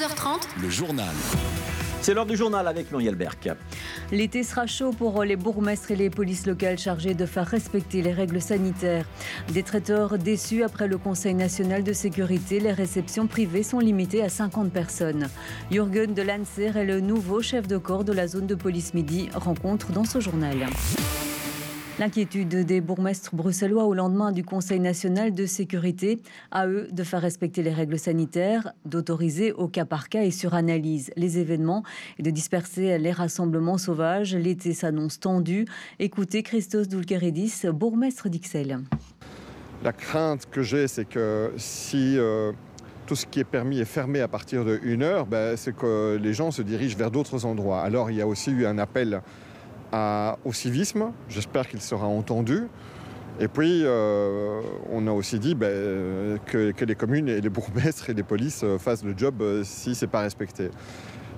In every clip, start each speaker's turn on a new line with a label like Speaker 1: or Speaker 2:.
Speaker 1: 12h30,
Speaker 2: le journal.
Speaker 3: C'est l'heure du journal avec Muriel Berck.
Speaker 4: L'été sera chaud pour les bourgmestres et les polices locales chargées de faire respecter les règles sanitaires. Des traiteurs déçus après le Conseil national de sécurité, les réceptions privées sont limitées à 50 personnes. Jürgen de Lancer est le nouveau chef de corps de la zone de police midi, rencontre dans ce journal. L'inquiétude des bourgmestres bruxellois au lendemain du Conseil national de sécurité, à eux de faire respecter les règles sanitaires, d'autoriser au cas par cas et sur analyse les événements et de disperser les rassemblements sauvages. L'été s'annonce tendu. Écoutez Christos Doulkeridis, bourgmestre d'Ixelles.
Speaker 5: La crainte que j'ai, c'est que si euh, tout ce qui est permis est fermé à partir de 1 heure, ben, c'est que les gens se dirigent vers d'autres endroits. Alors il y a aussi eu un appel au civisme. J'espère qu'il sera entendu. Et puis, euh, on a aussi dit ben, que, les communes et les bourgmestres et les polices euh, fassent le job euh, si ce n'est pas respecté.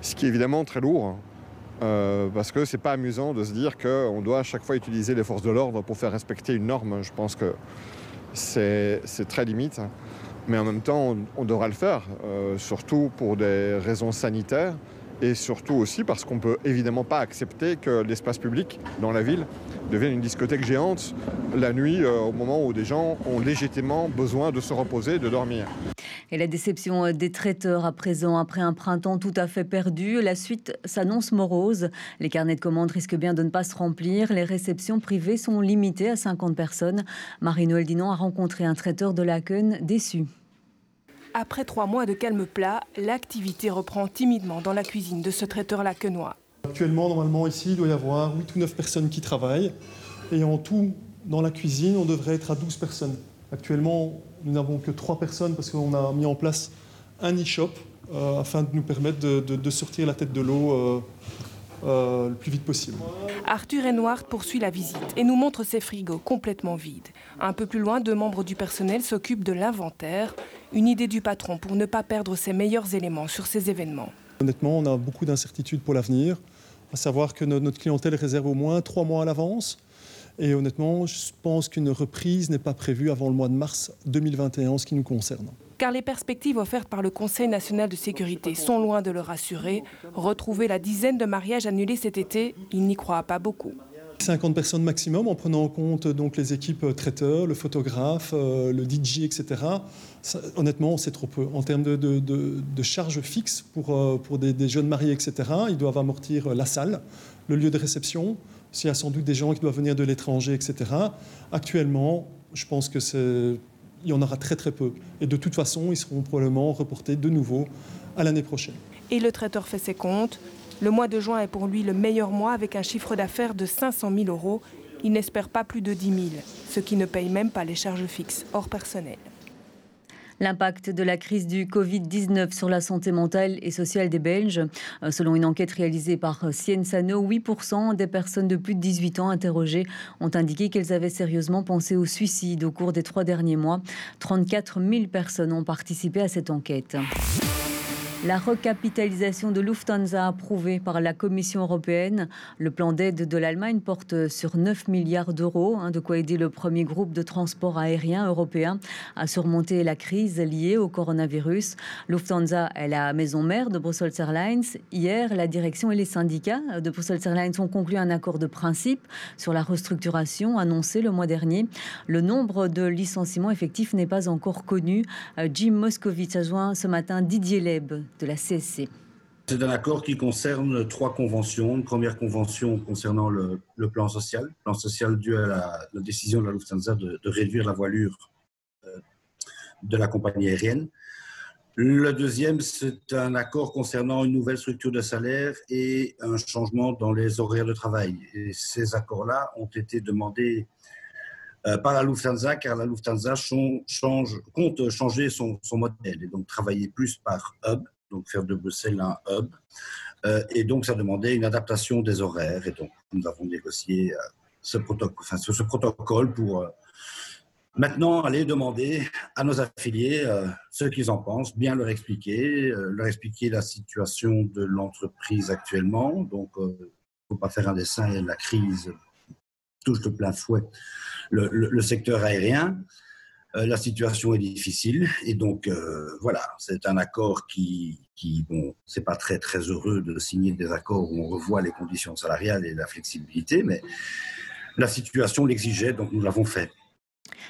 Speaker 5: Ce qui est évidemment très lourd, parce que c'est pas amusant de se dire qu'on doit à chaque fois utiliser les forces de l'ordre pour faire respecter une norme. Je pense que c'est très limite. Mais en même temps, on, devra le faire, surtout pour des raisons sanitaires et surtout aussi parce qu'on ne peut évidemment pas accepter que l'espace public dans la ville devienne une discothèque géante la nuit euh, au moment où des gens ont légitimement besoin de se reposer, de dormir.
Speaker 4: Et la déception des traiteurs à présent, après un printemps tout à fait perdu, la suite s'annonce morose. Les carnets de commandes risquent bien de ne pas se remplir. Les réceptions privées sont limitées à 50 personnes. Marie-Noël Dinan a rencontré un traiteur de la Laken déçu.
Speaker 6: Après trois mois de calme plat, l'activité reprend timidement dans la cuisine de ce traiteur laquenois.
Speaker 7: Actuellement, normalement, ici, il doit y avoir 8 ou 9 personnes qui travaillent. Et en tout, dans la cuisine, on devrait être à 12 personnes. Actuellement, nous n'avons que 3 personnes parce qu'on a mis en place un e-shop euh, afin de nous permettre de, sortir la tête de l'eau euh, euh, le plus vite possible.
Speaker 6: Arthur Renoir poursuit la visite et nous montre ses frigos complètement vides. Un peu plus loin, deux membres du personnel s'occupent de l'inventaire, une idée du patron pour ne pas perdre ses meilleurs éléments sur ces événements.
Speaker 7: Honnêtement, on a beaucoup d'incertitudes pour l'avenir, à savoir que notre clientèle réserve au moins trois mois à l'avance. Et honnêtement, je pense qu'une reprise n'est pas prévue avant le mois de mars 2021 en ce qui nous concerne
Speaker 6: car les perspectives offertes par le Conseil national de sécurité sont loin de le rassurer. Retrouver la dizaine de mariages annulés cet été, il n'y croit pas beaucoup.
Speaker 7: 50 personnes maximum en prenant en compte donc les équipes traiteurs, le photographe, euh, le DJ, etc. honnêtement, c'est trop peu. En termes de, charges fixes pour, euh, pour des, jeunes mariés, etc., ils doivent amortir la salle, le lieu de réception. S'il y a sans doute des gens qui doivent venir de l'étranger, etc. Actuellement, je pense que c'est il y en aura très très peu. Et de toute façon, ils seront probablement reportés de nouveau à l'année prochaine.
Speaker 6: Et le traiteur fait ses comptes. Le mois de juin est pour lui le meilleur mois avec un chiffre d'affaires de 500 000 euros. Il n'espère pas plus de 10 000, ce qui ne paye même pas les charges fixes hors personnel.
Speaker 4: L'impact de la crise du Covid-19 sur la santé mentale et sociale des Belges. Euh, selon une enquête réalisée par Sano, 8% des personnes de plus de 18 ans interrogées ont indiqué qu'elles avaient sérieusement pensé au suicide au cours des trois derniers mois. 34 000 personnes ont participé à cette enquête. La recapitalisation de Lufthansa approuvée par la Commission européenne. Le plan d'aide de l'Allemagne porte sur 9 milliards d'euros, hein, de quoi aider le premier groupe de transport aérien européen à surmonter la crise liée au coronavirus. Lufthansa est la maison mère de Brussels Airlines. Hier, la direction et les syndicats de Brussels Airlines ont conclu un accord de principe sur la restructuration annoncée le mois dernier. Le nombre de licenciements effectifs n'est pas encore connu. Jim Moscovitz a joint ce matin Didier Leb de la CSC.
Speaker 8: C'est un accord qui concerne trois conventions. Une première convention concernant le, plan social, plan social dû à la, décision de la Lufthansa de, réduire la voilure euh, de la compagnie aérienne. Le deuxième, c'est un accord concernant une nouvelle structure de salaire et un changement dans les horaires de travail. Et ces accords-là ont été demandés euh, par la Lufthansa, car la Lufthansa compte changer son modèle et donc travailler plus par hub donc faire de Bruxelles un hub. Euh, et donc, ça demandait une adaptation des horaires. Et donc, nous avons négocié euh, ce, protocole, pour euh, maintenant aller demander à nos affiliés ce qu'ils en pensent, bien leur expliquer, leur expliquer la situation de l'entreprise actuellement. Donc, il ne faut pas faire un dessin, la crise touche de plein fouet le secteur aérien. Euh, la situation est difficile et donc voilà, c'est un accord qui, qui bon, c'est pas très très heureux de signer des accords où on revoit les conditions salariales et la flexibilité, mais la situation l'exigeait, donc nous l'avons fait.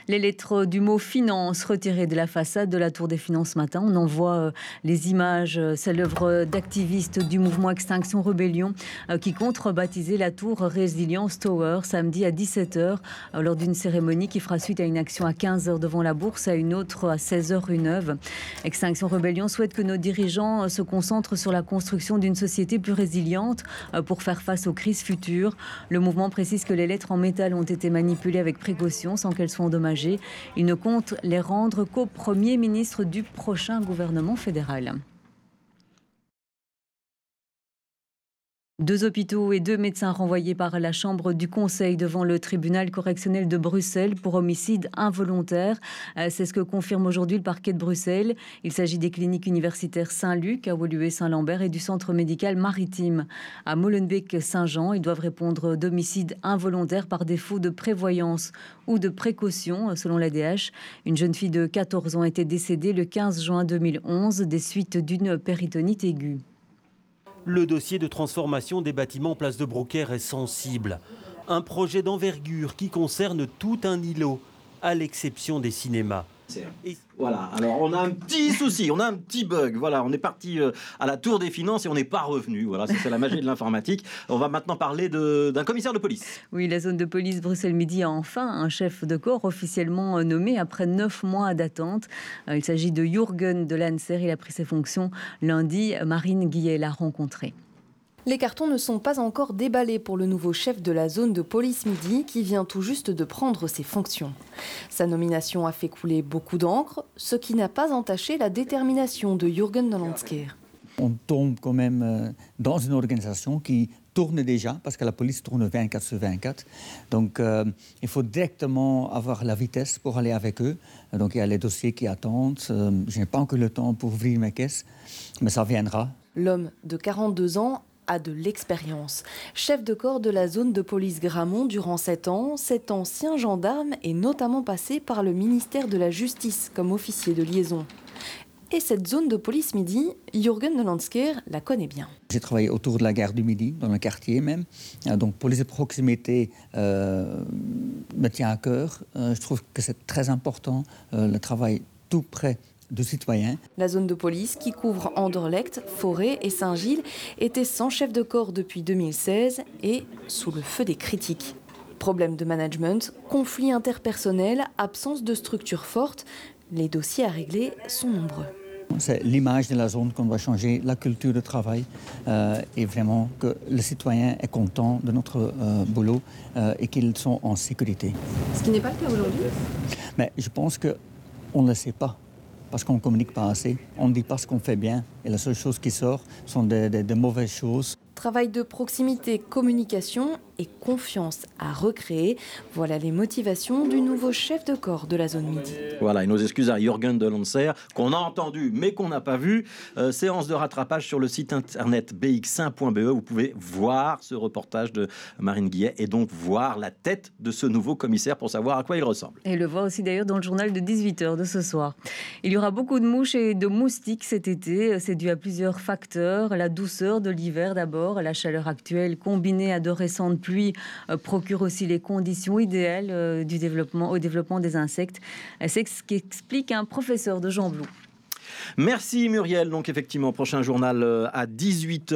Speaker 4: Les lettres du mot finance retirées de la façade de la Tour des Finances ce matin. On en voit euh, les images. Euh, c'est l'œuvre d'activistes du mouvement Extinction Rebellion euh, qui compte rebaptiser la Tour Résilience Tower samedi à 17h lors d'une cérémonie qui fera suite à une action à 15h devant la bourse, à une autre à 16h rue Neuve. Extinction Rebellion souhaite que nos dirigeants se concentrent sur la construction d'une société plus résiliente pour faire face aux crises futures. Le mouvement précise que les lettres en métal ont été manipulées avec précaution sans qu'elles soient endommagées il ne compte les rendre qu'au Premier ministre du prochain gouvernement fédéral. Deux hôpitaux et deux médecins renvoyés par la Chambre du Conseil devant le tribunal correctionnel de Bruxelles pour homicide involontaire. Euh, c'est ce que confirme aujourd'hui le parquet de Bruxelles. Il s'agit des cliniques universitaires Saint-Luc, à Woluwe-Saint-Lambert et du centre médical maritime à Molenbeek-Saint-Jean. Ils doivent répondre d'homicide involontaire par défaut de prévoyance ou de précaution, selon l'ADH. Une jeune fille de 14 ans été décédée le 15 juin 2011 des suites d'une péritonite aiguë.
Speaker 1: Le dossier de transformation des bâtiments Place de Brocaire est sensible. Un projet d'envergure qui concerne tout un îlot, à l'exception des cinémas.
Speaker 3: Voilà, alors on a un petit souci, on a un petit bug. Voilà, on est parti euh, à la tour des finances et on n'est pas revenu. Voilà, c'est la magie de l'informatique. On va maintenant parler d'un commissaire de police.
Speaker 4: Oui, la zone de police Bruxelles-Midi a enfin un chef de corps officiellement euh, nommé après neuf mois d'attente. Euh, il s'agit de Jürgen de Lancer. Il a pris ses fonctions lundi. Marine Guillet l'a rencontré.
Speaker 2: Les cartons ne sont pas encore déballés pour le nouveau chef de la zone de police Midi qui vient tout juste de prendre ses fonctions. Sa nomination a fait couler beaucoup d'encre, ce qui n'a pas entaché la détermination de Jürgen Dolansker.
Speaker 9: On tombe quand même euh, dans une organisation qui tourne déjà, parce que la police tourne 24 sur 24. Donc euh, il faut directement avoir la vitesse pour aller avec eux. Donc il y a les dossiers qui attendent. Euh, je n'ai pas encore le temps pour ouvrir mes caisses, mais ça viendra.
Speaker 2: L'homme de 42 ans a de l'expérience. Chef de corps de la zone de police Gramont durant sept ans, cet ancien gendarme est notamment passé par le ministère de la Justice comme officier de liaison. Et cette zone de police Midi, Jürgen Nolansker la connaît bien.
Speaker 9: J'ai travaillé autour de la gare du Midi, dans le quartier même. Euh, donc police de proximité euh, me tient à cœur. Euh, je trouve que c'est très important, le travail tout près de citoyens.
Speaker 2: La zone de police qui couvre Anderlecht, Forêt et Saint-Gilles était sans chef de corps depuis 2016 et sous le feu des critiques. Problèmes de management, conflits interpersonnels, absence de structure forte, les dossiers à régler sont nombreux.
Speaker 9: C'est l'image de la zone qu'on doit changer, la culture de travail euh, et vraiment que le citoyen est content de notre euh, boulot euh, et qu'ils sont en sécurité.
Speaker 2: Ce qui n'est pas le cas aujourd'hui
Speaker 9: Mais je pense qu'on ne le sait pas parce qu'on ne communique pas assez. On ne dit pas ce qu'on fait bien et la seule chose qui sort sont des mauvaises choses.
Speaker 2: Travail de proximité, communication et confiance à recréer. Voilà les motivations du nouveau chef de corps de la zone midi.
Speaker 3: Voilà, et nos excuses à Jürgen de Lancer, qu'on a entendu mais qu'on n'a pas vu. Euh, séance de rattrapage sur le site internet bx1.be. Vous pouvez voir ce reportage de Marine Guillet et donc voir la tête de ce nouveau commissaire pour savoir à quoi il ressemble.
Speaker 4: Et le voit aussi d'ailleurs dans le journal de 18h de ce soir. Il y aura beaucoup de mouches et de moustiques cet été. C'est dû à plusieurs facteurs. La douceur de l'hiver d'abord, la chaleur actuelle combinée à de récentes euh, procure aussi les conditions idéales euh, du développement, au développement des insectes. C'est ce qu'explique un professeur de Jean Blou.
Speaker 3: Merci Muriel. Donc effectivement, prochain journal euh, à 18h.